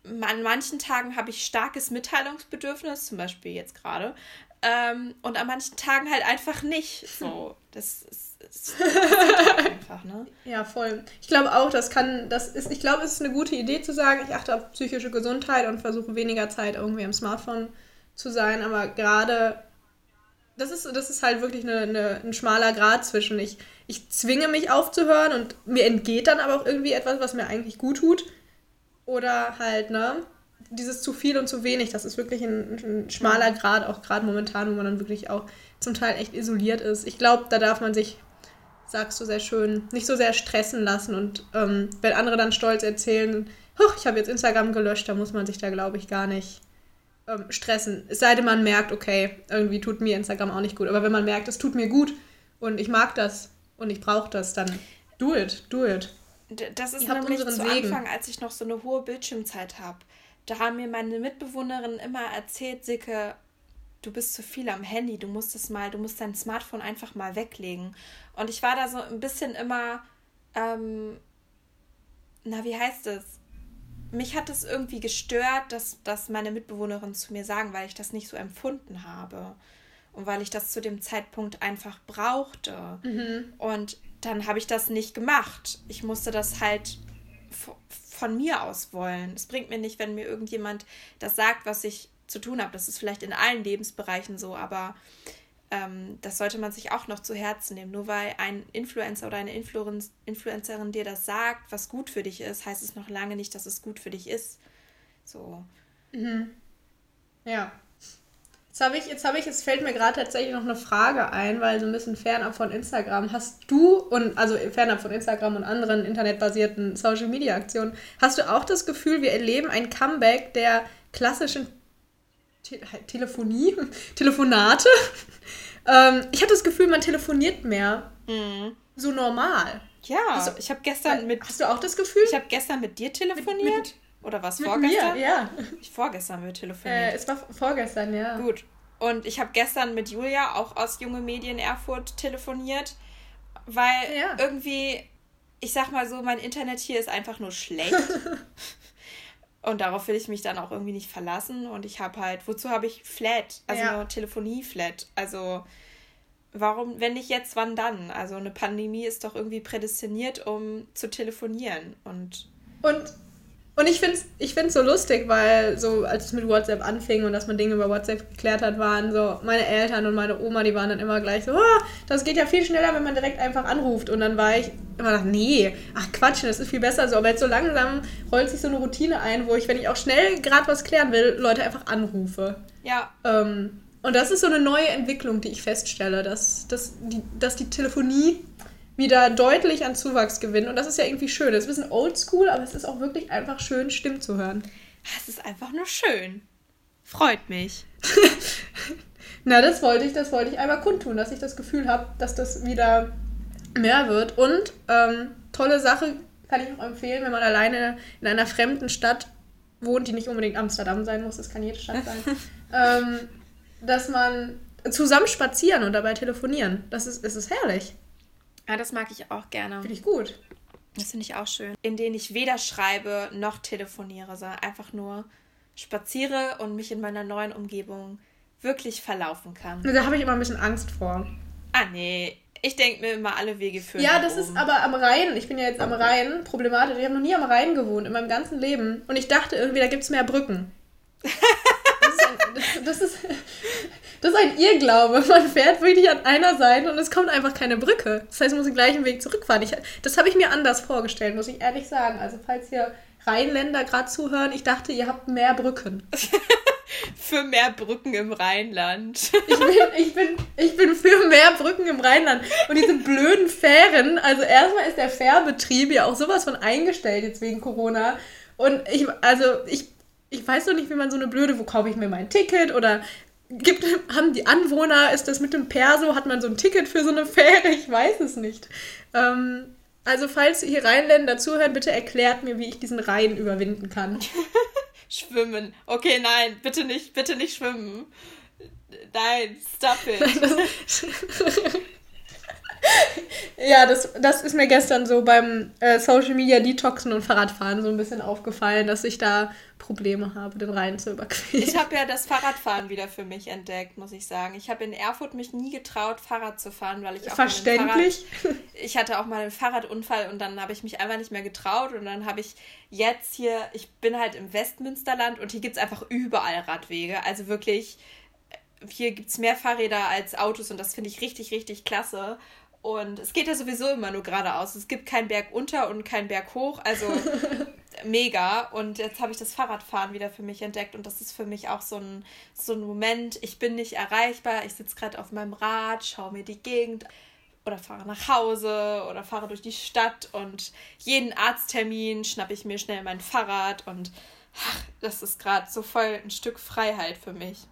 an manchen Tagen habe ich starkes Mitteilungsbedürfnis, zum Beispiel jetzt gerade. Ähm, und an manchen Tagen halt einfach nicht. So, das ist, ist [laughs] einfach, ne? Ja, voll. Ich glaube auch, das kann, das ist, ich glaube, es ist eine gute Idee zu sagen, ich achte auf psychische Gesundheit und versuche weniger Zeit irgendwie am Smartphone zu sein. Aber gerade, das ist, das ist halt wirklich eine, eine, ein schmaler Grad zwischen ich, ich zwinge mich aufzuhören und mir entgeht dann aber auch irgendwie etwas, was mir eigentlich gut tut. Oder halt, ne? Dieses zu viel und zu wenig, das ist wirklich ein, ein schmaler Grad, auch gerade momentan, wo man dann wirklich auch zum Teil echt isoliert ist. Ich glaube, da darf man sich, sagst du sehr schön, nicht so sehr stressen lassen. Und ähm, wenn andere dann stolz erzählen, ich habe jetzt Instagram gelöscht, da muss man sich da, glaube ich, gar nicht ähm, stressen. Es sei denn, man merkt, okay, irgendwie tut mir Instagram auch nicht gut. Aber wenn man merkt, es tut mir gut und ich mag das und ich brauche das, dann do it, do it. Das ist nämlich zu Segen. Anfang, als ich noch so eine hohe Bildschirmzeit habe. Da haben mir meine Mitbewohnerin immer erzählt, Sicke, du bist zu viel am Handy, du musst es mal, du musst dein Smartphone einfach mal weglegen. Und ich war da so ein bisschen immer, ähm, na, wie heißt es? Mich hat es irgendwie gestört, dass, dass meine Mitbewohnerin zu mir sagen, weil ich das nicht so empfunden habe. Und weil ich das zu dem Zeitpunkt einfach brauchte. Mhm. Und dann habe ich das nicht gemacht. Ich musste das halt von mir aus wollen. Es bringt mir nicht, wenn mir irgendjemand das sagt, was ich zu tun habe. Das ist vielleicht in allen Lebensbereichen so, aber ähm, das sollte man sich auch noch zu Herzen nehmen. Nur weil ein Influencer oder eine Influencerin dir das sagt, was gut für dich ist, heißt es noch lange nicht, dass es gut für dich ist. So. Mhm. Ja. Jetzt habe ich, jetzt habe ich, jetzt fällt mir gerade tatsächlich noch eine Frage ein, weil so ein bisschen fernab von Instagram. Hast du und also fernab von Instagram und anderen internetbasierten Social Media Aktionen, hast du auch das Gefühl, wir erleben ein Comeback der klassischen Te Telefonie, [laughs] Telefonate. [laughs] ähm, ich habe das Gefühl, man telefoniert mehr. Mhm. So normal. Ja, also, ich habe gestern mit. Hast du auch das Gefühl? Ich habe gestern mit dir telefoniert. Mit, mit, Oder was vorgestern? Mir, ja. Ich vorgestern wir telefoniert. Äh, es war vorgestern, ja. Gut. Und ich habe gestern mit Julia auch aus Junge Medien Erfurt telefoniert, weil ja. irgendwie, ich sag mal so, mein Internet hier ist einfach nur schlecht. [laughs] Und darauf will ich mich dann auch irgendwie nicht verlassen. Und ich habe halt, wozu habe ich Flat? Also ja. Telefonie-Flat. Also warum, wenn nicht jetzt, wann dann? Also eine Pandemie ist doch irgendwie prädestiniert, um zu telefonieren. Und, und und ich finde es ich find's so lustig, weil so, als es mit WhatsApp anfing und dass man Dinge über WhatsApp geklärt hat, waren so, meine Eltern und meine Oma, die waren dann immer gleich so, oh, das geht ja viel schneller, wenn man direkt einfach anruft. Und dann war ich immer nach, nee, ach Quatsch, das ist viel besser so. Aber jetzt so langsam rollt sich so eine Routine ein, wo ich, wenn ich auch schnell gerade was klären will, Leute einfach anrufe. Ja. Ähm, und das ist so eine neue Entwicklung, die ich feststelle, dass, dass, die, dass die Telefonie wieder deutlich an Zuwachs gewinnen. Und das ist ja irgendwie schön. Das ist ein bisschen oldschool, aber es ist auch wirklich einfach schön, Stimmen zu hören. Es ist einfach nur schön. Freut mich. [laughs] Na, das wollte ich, das wollte ich einmal kundtun, dass ich das Gefühl habe, dass das wieder mehr wird. Und ähm, tolle Sache kann ich auch empfehlen, wenn man alleine in einer fremden Stadt wohnt, die nicht unbedingt Amsterdam sein muss, das kann jede Stadt sein, [laughs] ähm, dass man zusammen spazieren und dabei telefonieren. Das ist, es ist herrlich. Ja, das mag ich auch gerne. Finde ich gut. Das finde ich auch schön. In denen ich weder schreibe noch telefoniere, sondern einfach nur spaziere und mich in meiner neuen Umgebung wirklich verlaufen kann. Da habe ich immer ein bisschen Angst vor. Ah, nee. Ich denke mir immer, alle Wege führen. Ja, das oben. ist aber am Rhein. Ich bin ja jetzt am Rhein problematisch. Ich habe noch nie am Rhein gewohnt in meinem ganzen Leben. Und ich dachte irgendwie, da gibt es mehr Brücken. [laughs] das, ist ein, das, das, ist, das ist ein Irrglaube. [laughs] Man fährt wirklich an einer Seite und es kommt einfach keine Brücke. Das heißt, man muss den gleichen Weg zurückfahren. Ich, das habe ich mir anders vorgestellt, muss ich ehrlich sagen. Also falls hier Rheinländer gerade zuhören, ich dachte, ihr habt mehr Brücken. [laughs] für mehr Brücken im Rheinland. ich, bin, ich, bin, ich bin für mehr Brücken im Rheinland. Und diese blöden Fähren, also erstmal ist der Fährbetrieb ja auch sowas von eingestellt jetzt wegen Corona. Und ich, also ich, ich weiß doch nicht, wie man so eine blöde, wo kaufe ich mir mein Ticket oder Gibt, haben die Anwohner, ist das mit dem Perso, hat man so ein Ticket für so eine Fähre? Ich weiß es nicht. Ähm, also falls hier Rheinländer zuhören, bitte erklärt mir, wie ich diesen Rhein überwinden kann. [laughs] schwimmen. Okay, nein, bitte nicht, bitte nicht schwimmen. Nein, stop it. [laughs] [laughs] [laughs] Ja, das, das ist mir gestern so beim äh, Social Media Detoxen und Fahrradfahren so ein bisschen aufgefallen, dass ich da Probleme habe, den Rhein zu überqueren. Ich habe ja das Fahrradfahren wieder für mich entdeckt, muss ich sagen. Ich habe in Erfurt mich nie getraut, Fahrrad zu fahren, weil ich auch Verständlich. Fahrrad, [laughs] ich hatte auch mal einen Fahrradunfall und dann habe ich mich einfach nicht mehr getraut und dann habe ich jetzt hier, ich bin halt im Westmünsterland und hier gibt es einfach überall Radwege. Also wirklich, hier gibt es mehr Fahrräder als Autos und das finde ich richtig, richtig klasse. Und es geht ja sowieso immer nur geradeaus. Es gibt keinen Berg unter und keinen Berg hoch. Also [laughs] mega. Und jetzt habe ich das Fahrradfahren wieder für mich entdeckt. Und das ist für mich auch so ein, so ein Moment. Ich bin nicht erreichbar. Ich sitze gerade auf meinem Rad, schaue mir die Gegend oder fahre nach Hause oder fahre durch die Stadt. Und jeden Arzttermin schnappe ich mir schnell mein Fahrrad. Und ach, das ist gerade so voll ein Stück Freiheit für mich.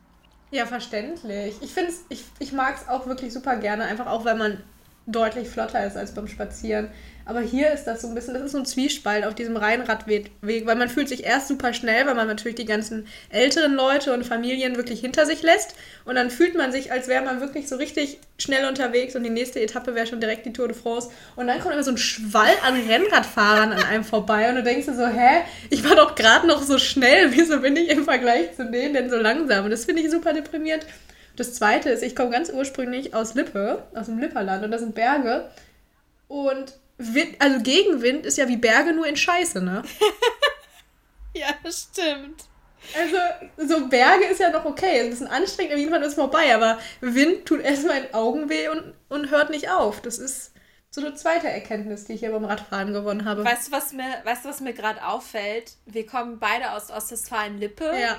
Ja, verständlich. Ich finde ich, ich mag es auch wirklich super gerne, einfach auch, wenn man deutlich flotter ist als beim Spazieren. Aber hier ist das so ein bisschen, das ist so ein Zwiespalt auf diesem Rheinradweg, weil man fühlt sich erst super schnell, weil man natürlich die ganzen älteren Leute und Familien wirklich hinter sich lässt. Und dann fühlt man sich, als wäre man wirklich so richtig schnell unterwegs und die nächste Etappe wäre schon direkt die Tour de France. Und dann kommt immer so ein Schwall an Rennradfahrern an einem vorbei und du denkst dir so, hä, ich war doch gerade noch so schnell, wieso bin ich im Vergleich zu denen denn so langsam? Und das finde ich super deprimierend. Das zweite ist, ich komme ganz ursprünglich aus Lippe, aus dem Lipperland und da sind Berge. Und Wind, also Gegenwind ist ja wie Berge nur in Scheiße, ne? [laughs] ja, stimmt. Also, so Berge ist ja noch okay, ist ein bisschen anstrengend, irgendwann ist es vorbei, aber Wind tut erstmal in Augen weh und, und hört nicht auf. Das ist so eine zweite Erkenntnis, die ich hier beim Radfahren gewonnen habe. Weißt du, was mir, weißt du, was mir gerade auffällt? Wir kommen beide aus Ostwestfalen-Lippe. Ja.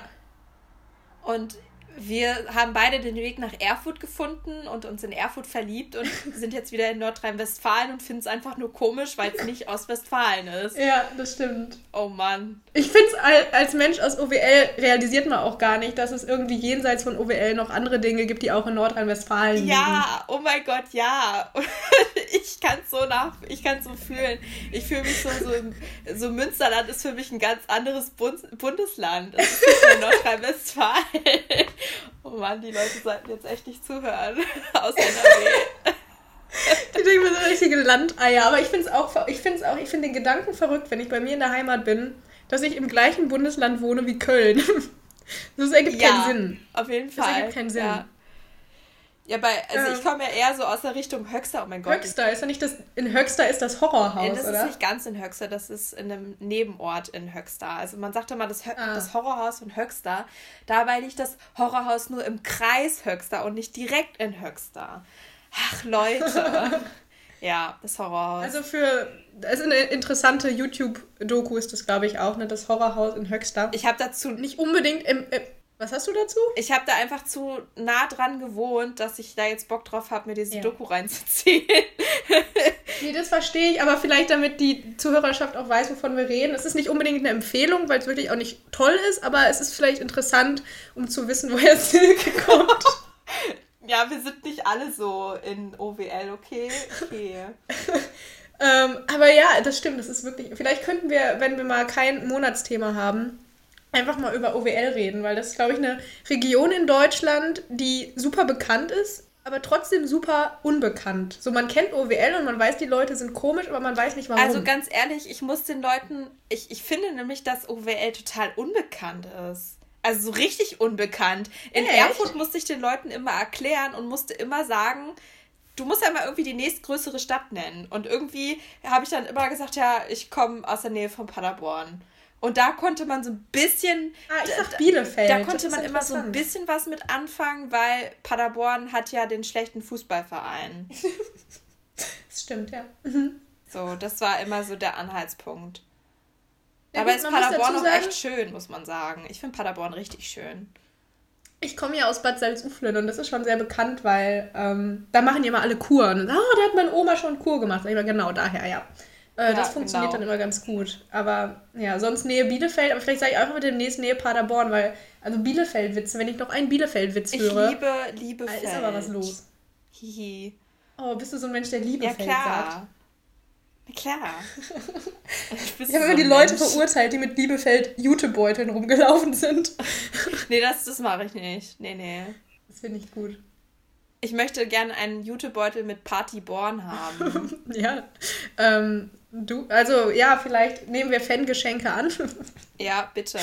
Und wir haben beide den Weg nach Erfurt gefunden und uns in Erfurt verliebt und [laughs] sind jetzt wieder in Nordrhein-Westfalen und finden es einfach nur komisch, weil es nicht Ostwestfalen ist. Ja, das stimmt. Oh Mann. Ich finde es als Mensch aus OWL realisiert man auch gar nicht, dass es irgendwie jenseits von OWL noch andere Dinge gibt, die auch in Nordrhein-Westfalen liegen. Ja, oh mein Gott, ja. [laughs] ich kann es so nach, ich kann so fühlen. Ich fühle mich so, so, so Münsterland ist für mich ein ganz anderes Bundesland. Das ist nicht Nordrhein-Westfalen. Oh Mann, die Leute sollten jetzt echt nicht zuhören. [laughs] Aus [laughs] NRW. Die denken mir so richtige Landeier. Aber ich finde es auch, ich finde auch, ich finde den Gedanken verrückt, wenn ich bei mir in der Heimat bin, dass ich im gleichen Bundesland wohne wie Köln. [laughs] Das ergibt ja, keinen Sinn. Auf jeden Fall. Das ergibt keinen Sinn. Ja. Ja, bei, also ähm, ich komme ja eher so aus der Richtung Höxter, oh mein Gott. Höxter, ist ja nicht das, in Höxter ist das Horrorhaus, das oder? Das ist nicht ganz in Höxter, das ist in einem Nebenort in Höxter. Also man sagt immer das, Hö ah. das Horrorhaus von Höxter. Dabei liegt das Horrorhaus nur im Kreis Höxter und nicht direkt in Höxter. Ach, Leute. [laughs] ja, das Horrorhaus. Also für, das ist eine interessante YouTube-Doku ist das, glaube ich, auch, ne? Das Horrorhaus in Höxter. Ich habe dazu... Nicht unbedingt im, im was hast du dazu? Ich habe da einfach zu nah dran gewohnt, dass ich da jetzt Bock drauf habe, mir diese ja. Doku reinzuziehen. [laughs] nee, das verstehe ich, aber vielleicht damit die Zuhörerschaft auch weiß, wovon wir reden. Es ist nicht unbedingt eine Empfehlung, weil es wirklich auch nicht toll ist, aber es ist vielleicht interessant, um zu wissen, [laughs] woher Silke kommt. [laughs] ja, wir sind nicht alle so in OWL, okay? Okay. ähm, aber ja, das stimmt, das ist wirklich. Vielleicht könnten wir, wenn wir mal kein Monatsthema haben, einfach mal über OWL reden, weil das ist, glaube ich, eine Region in Deutschland, die super bekannt ist, aber trotzdem super unbekannt. So, man kennt OWL und man weiß, die Leute sind komisch, aber man weiß nicht warum. Also ganz ehrlich, ich muss den Leuten, ich, ich finde nämlich, dass OWL total unbekannt ist. Also so richtig unbekannt. In Echt? Erfurt musste ich den Leuten immer erklären und musste immer sagen, du musst ja mal irgendwie die nächstgrößere Stadt nennen. Und irgendwie habe ich dann immer gesagt, ja, ich komme aus der Nähe von Paderborn. Und da konnte man so ein bisschen. Ah, ich sag Bielefeld. Da konnte man immer so ein bisschen was mit anfangen, weil Paderborn hat ja den schlechten Fußballverein. [laughs] das stimmt, ja. Mhm. So, das war immer so der Anhaltspunkt. Ja, Aber gut, ist Paderborn auch echt schön, muss man sagen. Ich finde Paderborn richtig schön. Ich komme ja aus Bad Salzuflen und das ist schon sehr bekannt, weil ähm, da machen die immer alle Kuren. Oh, da hat meine Oma schon Kur gemacht. Ich war genau daher, ja. Äh, ja, das funktioniert genau. dann immer ganz gut. Aber ja, sonst Nähe Bielefeld, aber vielleicht sage ich einfach mit dem nächsten Nähe Paderborn, weil, also Bielefeld-Witze, wenn ich noch einen Bielefeld-Witz höre. Ich liebe Liebefeld. Ist aber was los. Hihi. Oh, bist du so ein Mensch, der Liebefeld ja, klar. sagt? Na klar. [laughs] ich habe immer die Leute Mensch. verurteilt, die mit Liebefeld Jutebeuteln rumgelaufen sind. [laughs] nee, das, das mache ich nicht. Nee, nee. Das finde ich gut. Ich möchte gerne einen Jutebeutel mit Partyborn haben. [laughs] ja. Ähm, du, also ja, vielleicht nehmen wir Fangeschenke an. [laughs] ja, bitte.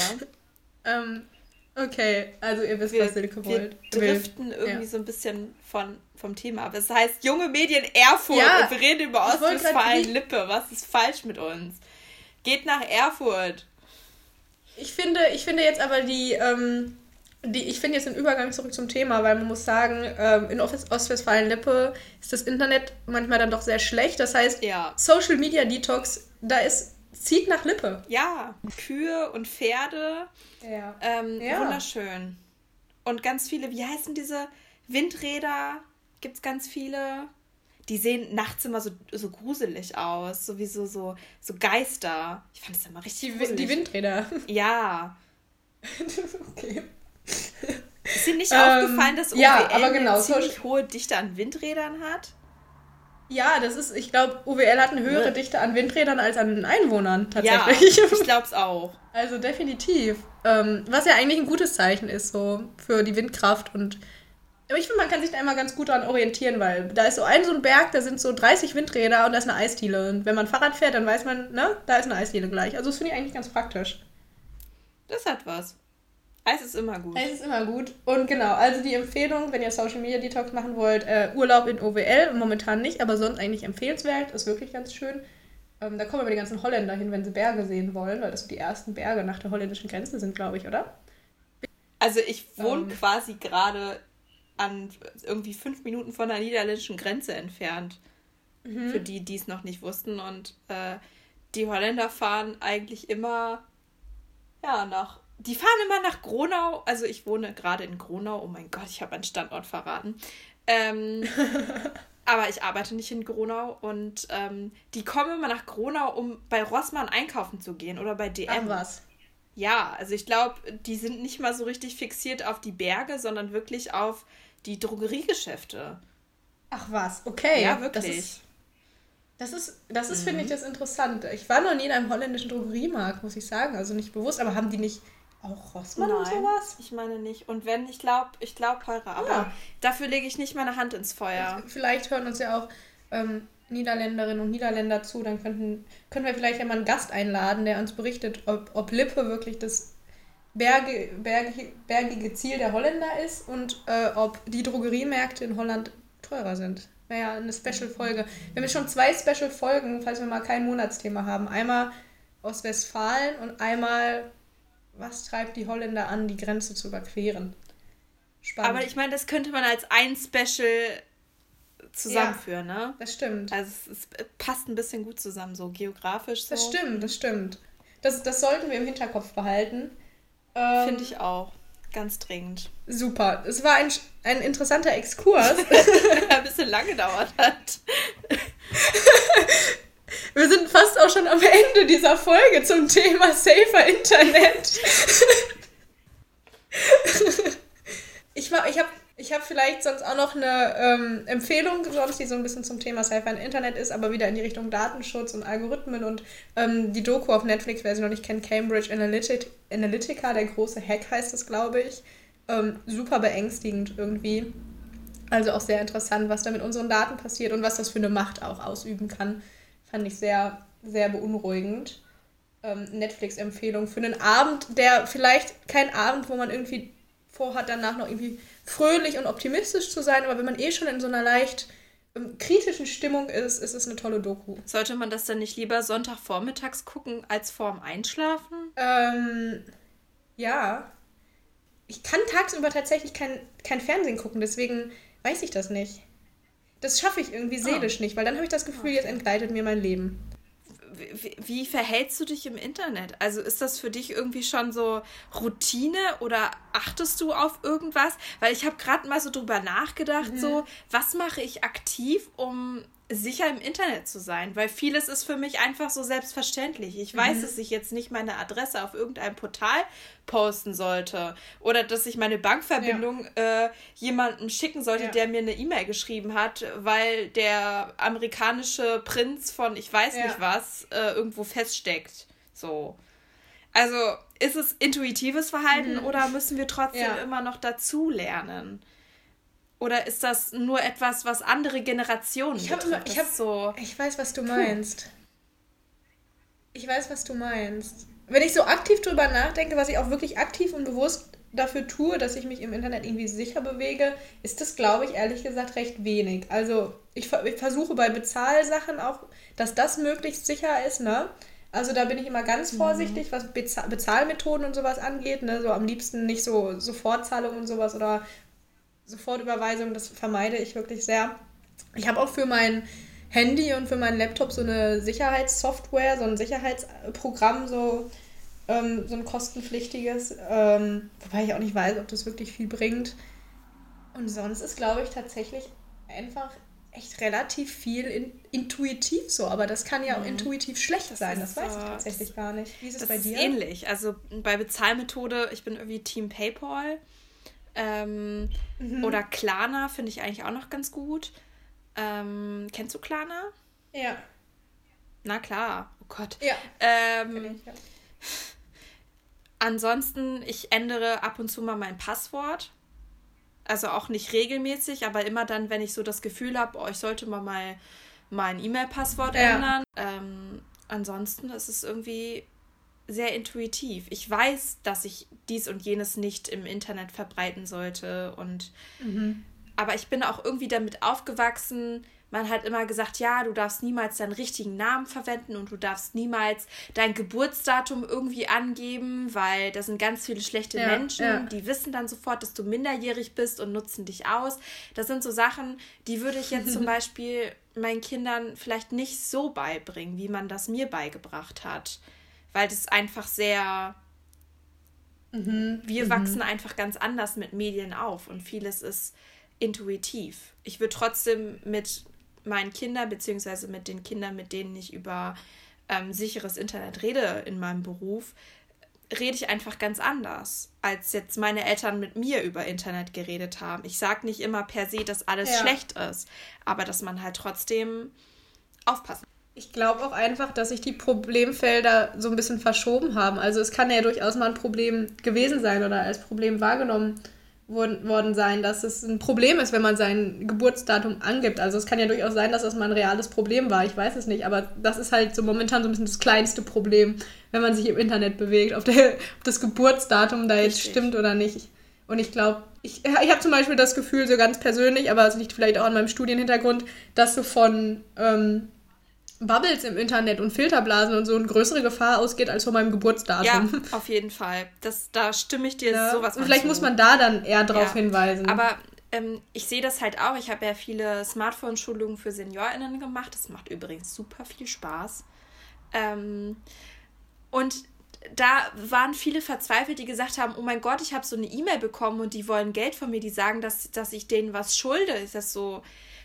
ähm, okay, also ihr wisst, wir, was Silke wollt. Wir driften irgendwie ja. so ein bisschen von, vom Thema ab. Es heißt junge Medien Erfurt ja, und wir reden über Ostwestfalen-Lippe. Was ist falsch mit uns? Geht nach Erfurt. Ich finde, ich finde jetzt aber die, ähm, die, ich finde jetzt den Übergang zurück zum Thema, weil man muss sagen, ähm, in Ostwestfalen-Lippe ist das Internet manchmal dann doch sehr schlecht. Das heißt, ja. Social Media Detox, da ist, zieht nach Lippe. Ja, Kühe und Pferde. Ja. Ähm, ja. Wunderschön. Und ganz viele, wie heißen diese Windräder? Gibt es ganz viele? Die sehen nachts immer so, so gruselig aus, sowieso so, so Geister. Ich fand das immer richtig die, gruselig. Die Windräder. Ja. [laughs] okay. Ist Ihnen nicht ähm, aufgefallen, dass OWL ja, aber genau, eine ziemlich hohe Dichte an Windrädern hat? Ja, das ist, ich glaube, OWL hat eine höhere ja. Dichte an Windrädern als an Einwohnern tatsächlich. Ja, ich [laughs] glaube es auch. Also definitiv. Ähm, was ja eigentlich ein gutes Zeichen ist, so für die Windkraft und aber ich finde, man kann sich da immer ganz gut daran orientieren, weil da ist so ein so ein Berg, da sind so 30 Windräder und da ist eine Eisdiele. Und wenn man Fahrrad fährt, dann weiß man, ne, da ist eine Eisdiele gleich. Also das finde ich eigentlich ganz praktisch. Das hat was. Eis ist immer gut. Eis ist immer gut. Und genau, also die Empfehlung, wenn ihr Social Media Detox machen wollt, äh, Urlaub in OWL, momentan nicht, aber sonst eigentlich empfehlenswert, ist wirklich ganz schön. Ähm, da kommen aber die ganzen Holländer hin, wenn sie Berge sehen wollen, weil das so die ersten Berge nach der holländischen Grenze sind, glaube ich, oder? Also ich wohne ähm, quasi gerade an irgendwie fünf Minuten von der niederländischen Grenze entfernt. Mhm. Für die, die es noch nicht wussten. Und äh, die Holländer fahren eigentlich immer ja, nach die fahren immer nach Gronau. Also ich wohne gerade in Gronau. Oh mein Gott, ich habe einen Standort verraten. Ähm, [laughs] aber ich arbeite nicht in Gronau und ähm, die kommen immer nach Gronau, um bei Rossmann einkaufen zu gehen oder bei DM. Ach was. Ja, also ich glaube, die sind nicht mal so richtig fixiert auf die Berge, sondern wirklich auf die Drogeriegeschäfte. Ach was, okay. Ja, wirklich. Das ist, das ist, das ist mhm. finde ich, das Interessante. Ich war noch nie in einem holländischen Drogeriemarkt, muss ich sagen. Also nicht bewusst, aber haben die nicht auch Rossmann Nein, und sowas? Ich meine nicht. Und wenn, ich glaube, ich glaube teurer. Aber ja. dafür lege ich nicht meine Hand ins Feuer. Vielleicht hören uns ja auch ähm, Niederländerinnen und Niederländer zu. Dann könnten, können wir vielleicht ja mal einen Gast einladen, der uns berichtet, ob, ob Lippe wirklich das Berge, bergige, bergige Ziel der Holländer ist und äh, ob die Drogeriemärkte in Holland teurer sind. Wäre ja eine Special-Folge. Wir haben schon zwei Special-Folgen, falls wir mal kein Monatsthema haben. Einmal aus Westfalen und einmal was treibt die Holländer an, die Grenze zu überqueren? Spannend. Aber ich meine, das könnte man als ein Special zusammenführen, ja, ne? Das stimmt. Also es, es, passt ein bisschen gut zusammen, so geografisch. So. Das stimmt, das stimmt. Das, das sollten wir im Hinterkopf behalten. Ähm, Finde ich auch. Ganz dringend. Super. Es war ein, ein interessanter Exkurs. [laughs] ein bisschen lang gedauert hat. Wir sind fast auch schon am Ende dieser Folge zum Thema Safer Internet. ich ich habe ich hab vielleicht sonst auch noch eine ähm, Empfehlung, sonst die so ein bisschen zum Thema Safer Internet ist, aber wieder in die Richtung Datenschutz und Algorithmen und ähm, die Doku auf Netflix, wer sie noch nicht kennt, Cambridge Analytic, Analytica, der große Hack heißt das, glaube ich. Ähm, super beängstigend irgendwie. Also auch sehr interessant, was da mit unseren Daten passiert und was das für eine Macht auch ausüben kann. Fand ich sehr, sehr beunruhigend. Ähm, Netflix-Empfehlung für einen Abend, der vielleicht kein Abend, wo man irgendwie vorhat, danach noch irgendwie fröhlich und optimistisch zu sein, aber wenn man eh schon in so einer leicht ähm, kritischen Stimmung ist, ist es eine tolle Doku. Sollte man das dann nicht lieber Sonntagvormittags gucken als vorm Einschlafen? Ähm, ja. Ich kann tagsüber tatsächlich kein, kein Fernsehen gucken, deswegen weiß ich das nicht. Das schaffe ich irgendwie seelisch oh. nicht, weil dann habe ich das Gefühl, okay. jetzt entgleitet mir mein Leben. Wie, wie, verhältst du dich im Internet? Also ist das für dich irgendwie schon so Routine oder achtest du auf irgendwas? Weil ich habe gerade mal so drüber nachgedacht, mhm. so was mache ich aktiv, um sicher im Internet zu sein, weil vieles ist für mich einfach so selbstverständlich. Ich weiß, mhm. dass ich jetzt nicht meine Adresse auf irgendeinem Portal posten sollte oder dass ich meine Bankverbindung ja. äh, jemandem schicken sollte, ja. der mir eine E-Mail geschrieben hat, weil der amerikanische Prinz von ich weiß ja. nicht was äh, irgendwo feststeckt. So. Also ist es intuitives Verhalten mhm. oder müssen wir trotzdem immer noch dazu lernen? Oder ist das nur etwas, was andere Generationen ich hab, betrifft? Ich, hab, so ich weiß, was du meinst. Ich weiß, was du meinst. Wenn ich so aktiv drüber nachdenke, was ich auch wirklich aktiv und bewusst dafür tue, dass ich mich im Internet irgendwie sicher bewege, ist das, glaube ich, ehrlich gesagt recht wenig. Also ich, ich versuche bei Bezahlsachen auch, dass das möglichst sicher ist, ne? Also da bin ich immer ganz mhm. vorsichtig, was Bezahl Bezahlmethoden und sowas angeht. Ne? So am liebsten nicht so Sofortzahlung und sowas oder Sofortüberweisung, das vermeide ich wirklich sehr. Ich habe auch für mein Handy und für meinen Laptop so eine Sicherheitssoftware, so ein Sicherheitsprogramm, so, ähm, so ein kostenpflichtiges, ähm, wobei ich auch nicht weiß, ob das wirklich viel bringt. Und sonst ist, glaube ich, tatsächlich einfach echt relativ viel in, intuitiv so, aber das kann ja auch mhm. intuitiv schlecht das sein, das weiß ich tatsächlich gar nicht. Wie ist es bei dir? Ist ähnlich. Also bei Bezahlmethode, ich bin irgendwie Team PayPal. Ähm, mhm. Oder Klarna finde ich eigentlich auch noch ganz gut. Ähm, kennst du Klarna? Ja. Na klar. Oh Gott. Ja. Ähm, ich, ja. Ansonsten, ich ändere ab und zu mal mein Passwort. Also auch nicht regelmäßig, aber immer dann, wenn ich so das Gefühl habe, oh, ich sollte mal mein, mein E-Mail-Passwort ja. ändern. Ähm, ansonsten ist es irgendwie sehr intuitiv. Ich weiß, dass ich dies und jenes nicht im Internet verbreiten sollte und mhm. aber ich bin auch irgendwie damit aufgewachsen, man hat immer gesagt, ja, du darfst niemals deinen richtigen Namen verwenden und du darfst niemals dein Geburtsdatum irgendwie angeben, weil da sind ganz viele schlechte ja, Menschen, ja. die wissen dann sofort, dass du minderjährig bist und nutzen dich aus. Das sind so Sachen, die würde ich jetzt zum [laughs] Beispiel meinen Kindern vielleicht nicht so beibringen, wie man das mir beigebracht hat, weil das einfach sehr Mhm. Wir mhm. wachsen einfach ganz anders mit Medien auf und vieles ist intuitiv. Ich würde trotzdem mit meinen Kindern, beziehungsweise mit den Kindern, mit denen ich über ähm, sicheres Internet rede in meinem Beruf, rede ich einfach ganz anders, als jetzt meine Eltern mit mir über Internet geredet haben. Ich sage nicht immer per se, dass alles ja. schlecht ist, aber dass man halt trotzdem aufpassen. Ich glaube auch einfach, dass sich die Problemfelder so ein bisschen verschoben haben. Also es kann ja durchaus mal ein Problem gewesen sein oder als Problem wahrgenommen worden sein, dass es ein Problem ist, wenn man sein Geburtsdatum angibt. Also es kann ja durchaus sein, dass das mal ein reales Problem war. Ich weiß es nicht, aber das ist halt so momentan so ein bisschen das kleinste Problem, wenn man sich im Internet bewegt, ob, der, ob das Geburtsdatum da jetzt Richtig. stimmt oder nicht. Und ich glaube, ich, ich habe zum Beispiel das Gefühl, so ganz persönlich, aber es liegt vielleicht auch an meinem Studienhintergrund, dass so von ähm, Bubbles im Internet und Filterblasen und so eine größere Gefahr ausgeht als von meinem Geburtsdatum. Ja, [laughs] auf jeden Fall. Das, da stimme ich dir ja. sowas Und vielleicht muss man da dann eher drauf ja. hinweisen. Aber ähm, ich sehe das halt auch. Ich habe ja viele Smartphone-Schulungen für SeniorInnen gemacht. Das macht übrigens super viel Spaß. Ähm, und da waren viele verzweifelt, die gesagt haben, oh mein Gott, ich habe so eine E-Mail bekommen und die wollen Geld von mir, die sagen, dass, dass ich denen was schulde. Ist das so,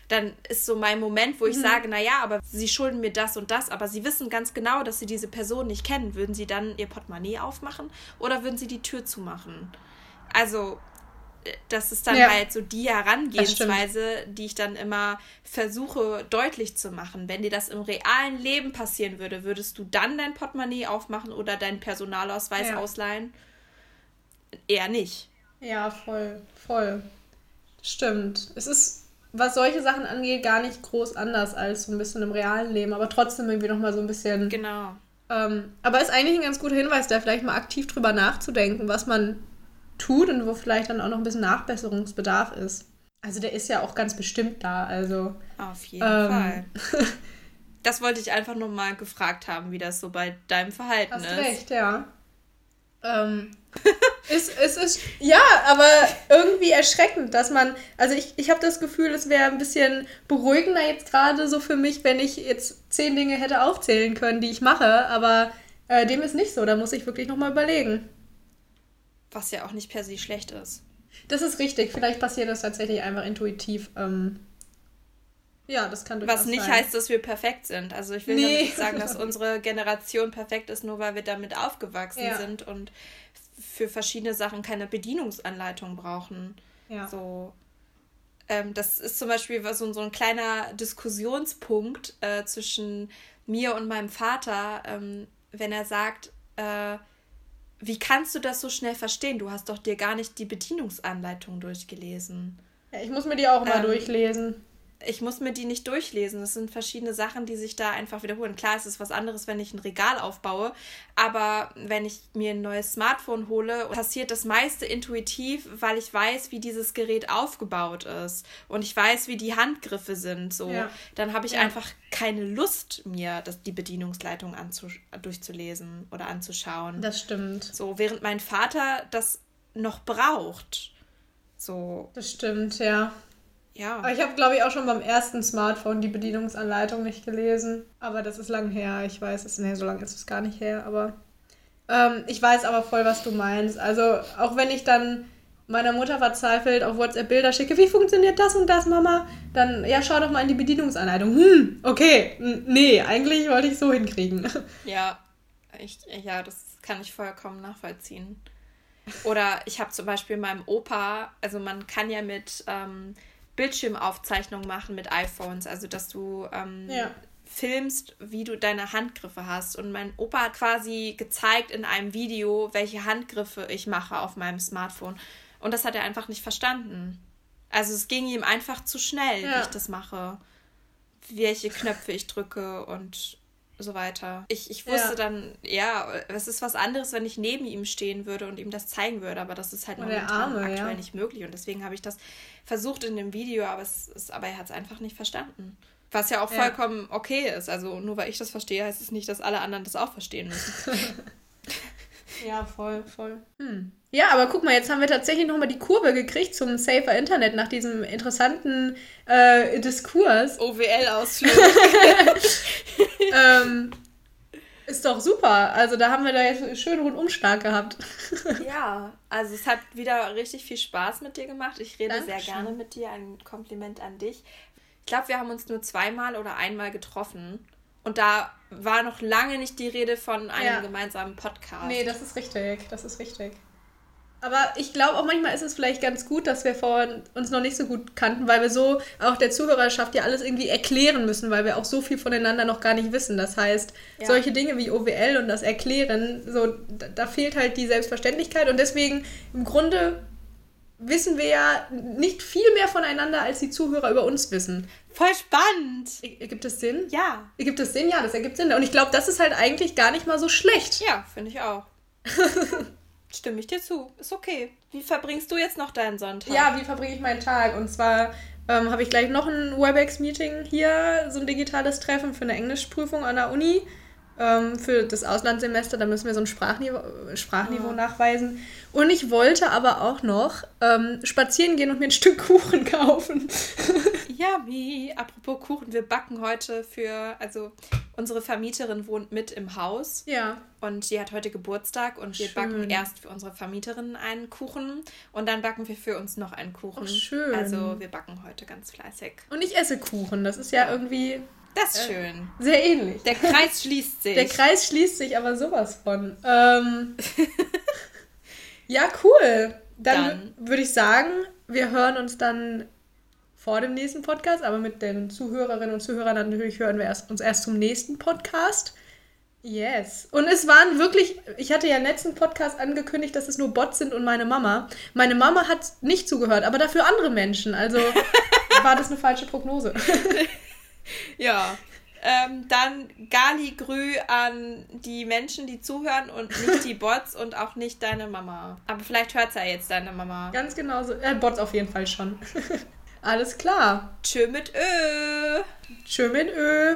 dann ist so mein Moment, wo ich mhm. sage, naja, aber sie schulden mir das und das, aber sie wissen ganz genau, dass sie diese Person nicht kennen. Würden sie dann ihr Portemonnaie aufmachen oder würden sie die Tür zumachen? Also, äh, das ist dann ja, halt so die Herangehensweise, die ich dann immer versuche deutlich zu machen. Wenn dir das im realen Leben passieren würde, würdest du dann dein Portemonnaie aufmachen oder deinen Personalausweis ja. ausleihen? Eher nicht. Ja, voll, voll. Stimmt. Es ist was solche Sachen angeht, gar nicht groß anders als so ein bisschen im realen Leben, aber trotzdem irgendwie nochmal so ein bisschen. Genau. Ähm, aber ist eigentlich ein ganz guter Hinweis, da vielleicht mal aktiv drüber nachzudenken, was man tut und wo vielleicht dann auch noch ein bisschen Nachbesserungsbedarf ist. Also der ist ja auch ganz bestimmt da, also. Auf jeden ähm, Fall. [laughs] Das wollte ich einfach nur mal gefragt haben, wie das so bei deinem Verhalten hast ist. Hast recht, ja. Ähm, es, es ist, ja, aber irgendwie erschreckend, dass man, also ich, ich habe das Gefühl, es wäre ein bisschen beruhigender jetzt gerade so für mich, wenn ich jetzt zehn Dinge hätte aufzählen können, die ich mache, aber äh, dem ist nicht so, da muss ich wirklich nochmal überlegen. Was ja auch nicht per se schlecht ist. Das ist richtig, vielleicht passiert das tatsächlich einfach intuitiv. Ähm, ja, das kann durchaus Was nicht sein. heißt, dass wir perfekt sind. Also ich will nee. nicht sagen, dass [laughs] unsere Generation perfekt ist, nur weil wir damit aufgewachsen ja. sind und für verschiedene Sachen keine Bedienungsanleitung brauchen. Ja. So. Ähm, das ist zum Beispiel so, so ein kleiner Diskussionspunkt äh, zwischen mir und meinem Vater, ähm, wenn er sagt, äh, wie kannst du das so schnell verstehen? Du hast doch dir gar nicht die Bedienungsanleitung durchgelesen. Ja, ich muss mir die auch mal Ähm, durchlesen. Ich muss mir die nicht durchlesen. Das sind verschiedene Sachen, die sich da einfach wiederholen. Klar, es ist was anderes, wenn ich ein Regal aufbaue, aber wenn ich mir ein neues Smartphone hole, passiert das meiste intuitiv, weil ich weiß, wie dieses Gerät aufgebaut ist und ich weiß, wie die Handgriffe sind. So, Ja. dann habe ich Ja. einfach keine Lust, mir das, die Bedienungsleitung durchzulesen oder anzuschauen. Das stimmt. So, während mein Vater das noch braucht. So, Das stimmt, ja. Ja. Aber ich habe, glaube ich, auch schon beim ersten Smartphone die Bedienungsanleitung nicht gelesen. Aber das ist lang her. Ich weiß es. Nee, so lange ist es gar nicht her. Aber ähm, ich weiß aber voll, was du meinst. Also, auch wenn ich dann meiner Mutter verzweifelt auf WhatsApp Bilder schicke, wie funktioniert das und das, Mama? Dann, ja, schau doch mal in die Bedienungsanleitung. Hm, okay. Nee, eigentlich wollte ich so hinkriegen. [laughs] Ja, ich, ja, das kann ich vollkommen nachvollziehen. Oder ich habe zum Beispiel meinem Opa, also man kann ja mit ähm, Bildschirmaufzeichnungen machen mit iPhones, also dass du ähm, Ja. filmst, wie du deine Handgriffe hast. Und mein Opa hat quasi gezeigt in einem Video, welche Handgriffe ich mache auf meinem Smartphone. Und das hat er einfach nicht verstanden. Also es ging ihm einfach zu schnell, wie Ja. ich das mache. Welche Knöpfe ich drücke und so weiter. Ich, ich wusste Ja. dann, ja, es ist was anderes, wenn ich neben ihm stehen würde und ihm das zeigen würde, aber das ist halt Und momentan Arme, aktuell ja. nicht möglich. Und deswegen habe ich das versucht in dem Video, aber es ist, aber er hat es einfach nicht verstanden. Was ja auch Ja. vollkommen okay ist. Also nur weil ich das verstehe, heißt es nicht, dass alle anderen das auch verstehen müssen. [laughs] [laughs] Ja, voll, voll. Hm. Ja, aber guck mal, jetzt haben wir tatsächlich nochmal die Kurve gekriegt zum Safer Internet nach diesem interessanten äh, Diskurs. OWL-Ausflug. [laughs] ähm, ist doch super. Also da haben wir da jetzt einen schönen Rundumschlag gehabt. [laughs] ja, also es hat wieder richtig viel Spaß mit dir gemacht. Ich rede Dankeschön. sehr gerne mit dir. Ein Kompliment an dich. Ich glaube, wir haben uns nur zweimal oder einmal getroffen. Und da war noch lange nicht die Rede von einem Ja. gemeinsamen Podcast. Nee, das ist richtig. Das ist richtig. Aber ich glaube auch manchmal ist es vielleicht ganz gut, dass wir vorhin uns noch nicht so gut kannten, weil wir so auch der Zuhörerschaft ja alles irgendwie erklären müssen, weil wir auch so viel voneinander noch gar nicht wissen. Das heißt, Ja. solche Dinge wie OWL und das Erklären, so da, da fehlt halt die Selbstverständlichkeit und deswegen im Grunde wissen wir ja nicht viel mehr voneinander, als die Zuhörer über uns wissen. Voll spannend. E- Ergibt das Sinn? Ja. Ergibt das Sinn? Ja, das ergibt Sinn. Und ich glaube, das ist halt eigentlich gar nicht mal so schlecht. Ja, finde ich auch. [laughs] Stimme ich dir zu. Ist okay. Wie verbringst du jetzt noch deinen Sonntag? Ja, wie verbringe ich meinen Tag? Und zwar ähm, habe ich gleich noch ein WebEx-Meeting hier, so ein digitales Treffen für eine Englischprüfung an der Uni. Ähm, für das Auslandssemester, da müssen wir so ein Sprachniveau, Sprachniveau Ah. nachweisen. Und ich wollte aber auch noch ähm, spazieren gehen und mir ein Stück Kuchen [laughs] kaufen. Yummy. Apropos Kuchen, wir backen heute für, also unsere Vermieterin wohnt mit im Haus ja. und die hat heute Geburtstag und wir Schön. backen erst für unsere Vermieterin einen Kuchen und dann backen wir für uns noch einen Kuchen. Oh, schön. Also wir backen heute ganz fleißig. Und ich esse Kuchen. Das ist ja irgendwie Das ist schön. sehr ähnlich. Der Kreis schließt [laughs] sich. Der Kreis schließt sich aber sowas von. Ähm, [laughs] ja, cool. Dann, Dann. würde ich sagen, wir hören uns dann vor dem nächsten Podcast, aber mit den Zuhörerinnen und Zuhörern natürlich hören wir erst, uns erst zum nächsten Podcast. Yes. Und es waren wirklich, ich hatte ja im letzten Podcast angekündigt, dass es nur Bots sind und meine Mama. Meine Mama hat nicht zugehört, aber dafür andere Menschen. Also [laughs] war das eine falsche Prognose. [laughs] Ja. Ähm, dann Gali Grü an die Menschen, die zuhören und nicht die Bots und auch nicht deine Mama. Aber vielleicht hört ja jetzt deine Mama. Ganz genau so. Äh, Bots auf jeden Fall schon. [laughs] Alles klar. Tschö mit Ö. Tschö mit Ö.